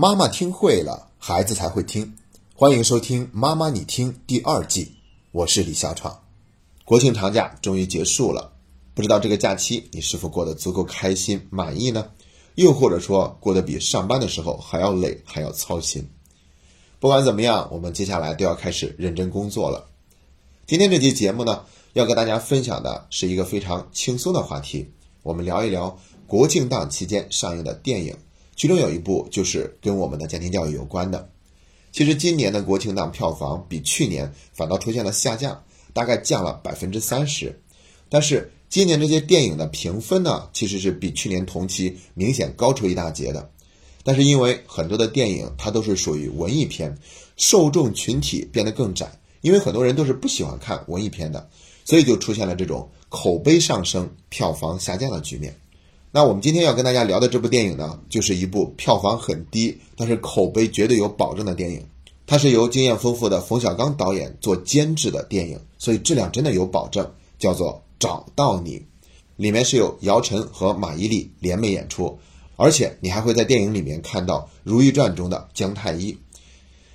妈妈听会了，孩子才会听。欢迎收听《妈妈你听》第二季，我是李小闯。国庆长假终于结束了，不知道这个假期你是否过得足够开心、满意呢？又或者说过得比上班的时候还要累、还要操心？不管怎么样，我们接下来都要开始认真工作了。今天这期节目呢，要跟大家分享的是一个非常轻松的话题，我们聊一聊国庆档期间上映的电影。其中有一部就是跟我们的家庭教育有关的。其实今年的国庆档票房比去年反倒出现了下降，大概降了百分之三十。但是今年这些电影的评分呢，其实是比去年同期明显高出一大截的。但是因为很多的电影它都是属于文艺片，受众群体变得更窄，因为很多人都是不喜欢看文艺片的，所以就出现了这种口碑上升、票房下降的局面。那我们今天要跟大家聊的这部电影呢，就是一部票房很低，但是口碑绝对有保证的电影。它是由经验丰富的冯小刚导演做监制的电影，所以质量真的有保证。叫做《找到你》，里面是有姚晨和马伊琍联袂演出，而且你还会在电影里面看到《如懿传》中的姜太医。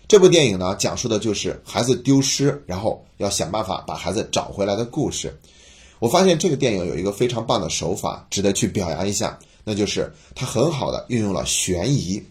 这部电影呢，讲述的就是孩子丢失，然后要想办法把孩子找回来的故事。我发现这个电影有一个非常棒的手法，值得去表扬一下，那就是它很好的运用了悬疑。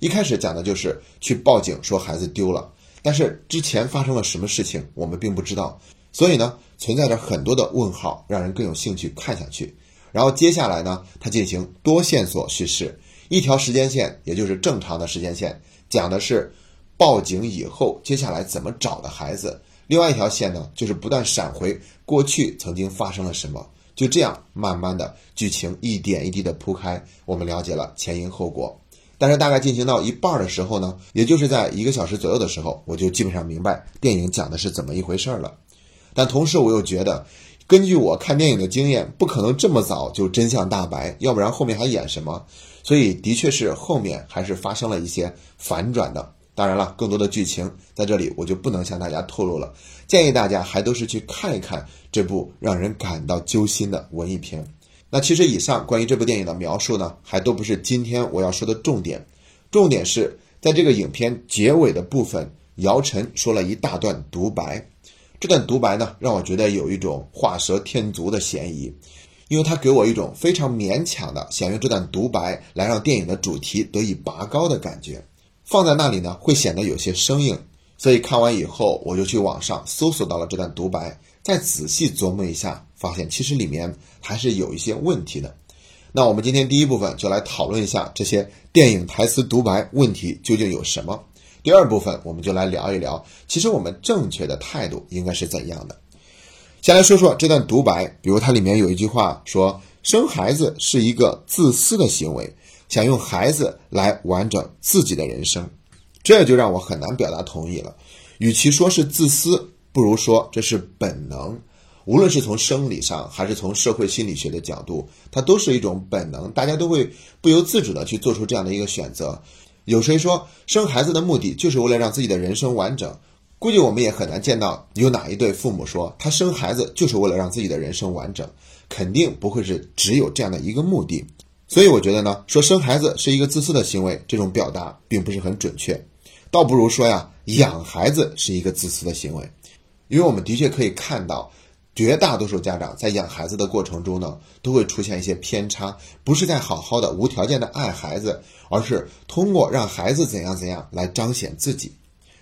一开始讲的就是去报警说孩子丢了，但是之前发生了什么事情我们并不知道，所以呢存在着很多的问号，让人更有兴趣看下去。然后接下来呢，它进行多线索叙事，一条时间线也就是正常的时间线，讲的是报警以后接下来怎么找的孩子。另外一条线呢，就是不断闪回过去曾经发生了什么，就这样慢慢的剧情一点一滴的铺开，我们了解了前因后果。但是大概进行到一半的时候呢，也就是在一个小时左右的时候，我就基本上明白电影讲的是怎么一回事儿了。但同时我又觉得，根据我看电影的经验，不可能这么早就真相大白，要不然后面还演什么？所以的确是后面还是发生了一些反转的。当然了，更多的剧情在这里我就不能向大家透露了。建议大家还都是去看一看这部让人感到揪心的文艺片。那其实以上关于这部电影的描述呢，还都不是今天我要说的重点。重点是在这个影片结尾的部分，姚晨说了一大段独白。这段独白呢，让我觉得有一种画蛇添足的嫌疑，因为它给我一种非常勉强的想用这段独白来让电影的主题得以拔高的感觉。放在那里呢，会显得有些生硬，所以看完以后，我就去网上搜索到了这段独白，再仔细琢磨一下，发现其实里面还是有一些问题的。那我们今天第一部分就来讨论一下这些电影台词独白问题究竟有什么。第二部分我们就来聊一聊，其实我们正确的态度应该是怎样的。先来说说这段独白，比如它里面有一句话说：“生孩子是一个自私的行为。”想用孩子来完整自己的人生，这就让我很难表达同意了。与其说是自私，不如说这是本能。无论是从生理上，还是从社会心理学的角度，它都是一种本能。大家都会不由自主的去做出这样的一个选择。有谁说生孩子的目的就是为了让自己的人生完整？估计我们也很难见到有哪一对父母说他生孩子就是为了让自己的人生完整。肯定不会是只有这样的一个目的。所以我觉得呢，说生孩子是一个自私的行为，这种表达并不是很准确，倒不如说呀，养孩子是一个自私的行为，因为我们的确可以看到，绝大多数家长在养孩子的过程中呢，都会出现一些偏差，不是在好好的无条件的爱孩子，而是通过让孩子怎样怎样来彰显自己。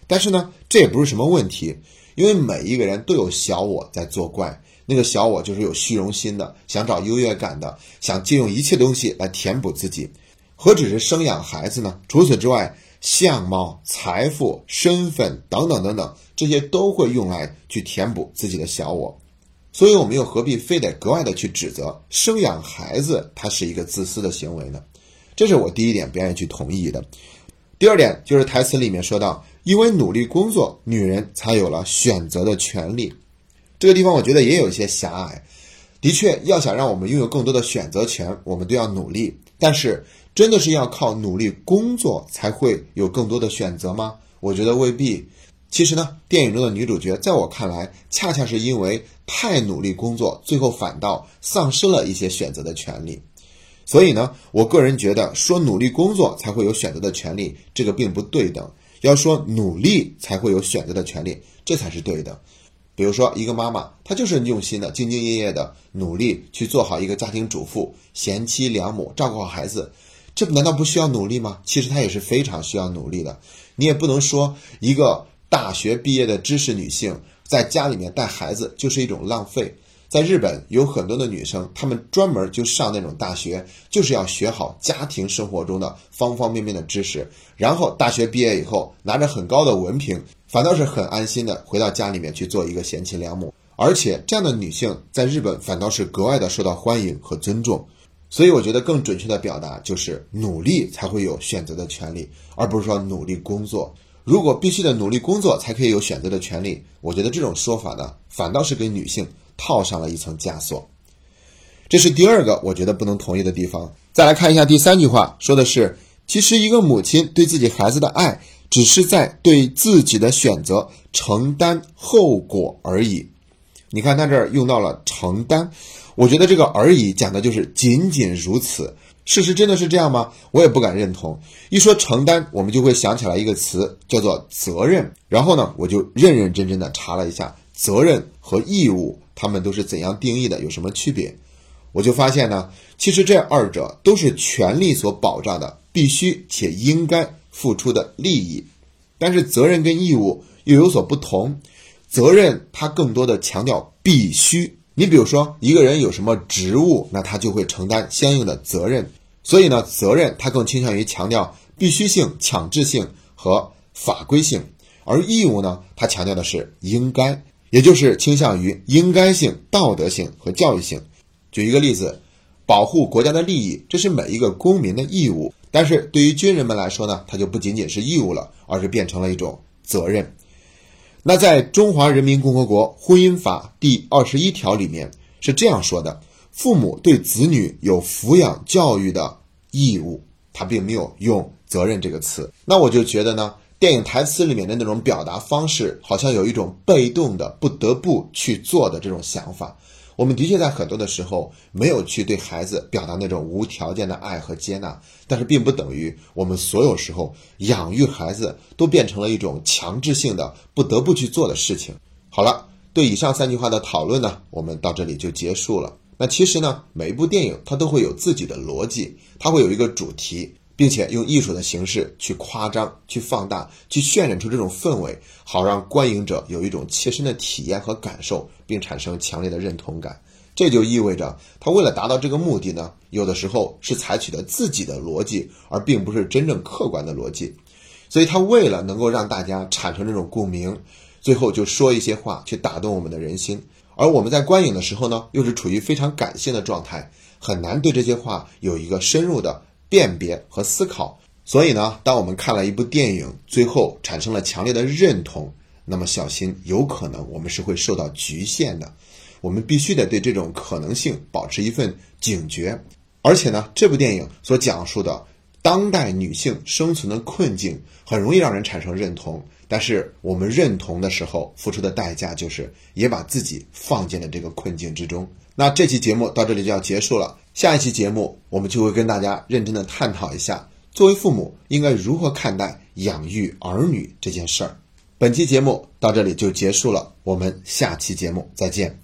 但是呢，这也不是什么问题，因为每一个人都有小我在作怪。那个小我就是有虚荣心的，想找优越感的，想借用一切东西来填补自己。何止是生养孩子呢？除此之外，相貌、财富、身份等等等等，这些都会用来去填补自己的小我。所以，我们又何必非得格外的去指责生养孩子它是一个自私的行为呢？这是我第一点不愿意去同意的。第二点就是台词里面说到，因为努力工作，女人才有了选择的权利。这个地方我觉得也有一些狭隘，的确，要想让我们拥有更多的选择权，我们都要努力。但是，真的是要靠努力工作才会有更多的选择吗？我觉得未必。其实呢，电影中的女主角，在我看来，恰恰是因为太努力工作，最后反倒丧失了一些选择的权利。所以呢，我个人觉得说努力工作才会有选择的权利，这个并不对等。要说努力才会有选择的权利，这才是对的。比如说，一个妈妈，她就是用心的、兢兢业业的努力去做好一个家庭主妇、贤妻良母，照顾好孩子，这难道不需要努力吗？其实她也是非常需要努力的。你也不能说一个大学毕业的知识女性在家里面带孩子就是一种浪费。在日本有很多的女生，她们专门就上那种大学，就是要学好家庭生活中的方方面面的知识，然后大学毕业以后拿着很高的文凭，反倒是很安心的回到家里面去做一个贤妻良母。而且这样的女性在日本反倒是格外的受到欢迎和尊重。所以我觉得更准确的表达就是努力才会有选择的权利，而不是说努力工作。如果必须得努力工作才可以有选择的权利，我觉得这种说法呢，反倒是给女性。套上了一层枷锁，这是第二个我觉得不能同意的地方。再来看一下第三句话，说的是，其实一个母亲对自己孩子的爱，只是在对自己的选择承担后果而已。你看他这儿用到了承担，我觉得这个而已讲的就是仅仅如此。事实真的是这样吗？我也不敢认同。一说承担，我们就会想起来一个词，叫做责任。然后呢，我就认认真真的查了一下责任和义务。他们都是怎样定义的？有什么区别？我就发现呢，其实这二者都是权利所保障的必须且应该付出的利益，但是责任跟义务又有所不同。责任它更多的强调必须，你比如说一个人有什么职务，那他就会承担相应的责任。所以呢，责任它更倾向于强调必须性、强制性和法规性，而义务呢，它强调的是应该。也就是倾向于应该性、道德性和教育性。举一个例子，保护国家的利益，这是每一个公民的义务。但是对于军人们来说呢，它就不仅仅是义务了，而是变成了一种责任。那在中华人民共和国婚姻法第二十一条里面是这样说的：父母对子女有抚养教育的义务。他并没有用责任这个词。那我就觉得呢。电影台词里面的那种表达方式，好像有一种被动的、不得不去做的这种想法。我们的确在很多的时候没有去对孩子表达那种无条件的爱和接纳，但是并不等于我们所有时候养育孩子都变成了一种强制性的、不得不去做的事情。好了，对以上三句话的讨论呢，我们到这里就结束了。那其实呢，每一部电影它都会有自己的逻辑，它会有一个主题。并且用艺术的形式去夸张、去放大、去渲染出这种氛围，好让观影者有一种切身的体验和感受，并产生强烈的认同感。这就意味着，他为了达到这个目的呢，有的时候是采取的自己的逻辑，而并不是真正客观的逻辑。所以，他为了能够让大家产生这种共鸣，最后就说一些话去打动我们的人心。而我们在观影的时候呢，又是处于非常感性的状态，很难对这些话有一个深入的。辨别和思考，所以呢，当我们看了一部电影，最后产生了强烈的认同，那么小心，有可能我们是会受到局限的。我们必须得对这种可能性保持一份警觉。而且呢，这部电影所讲述的当代女性生存的困境，很容易让人产生认同。但是我们认同的时候，付出的代价就是也把自己放进了这个困境之中。那这期节目到这里就要结束了。下一期节目，我们就会跟大家认真的探讨一下，作为父母应该如何看待养育儿女这件事儿。本期节目到这里就结束了，我们下期节目再见。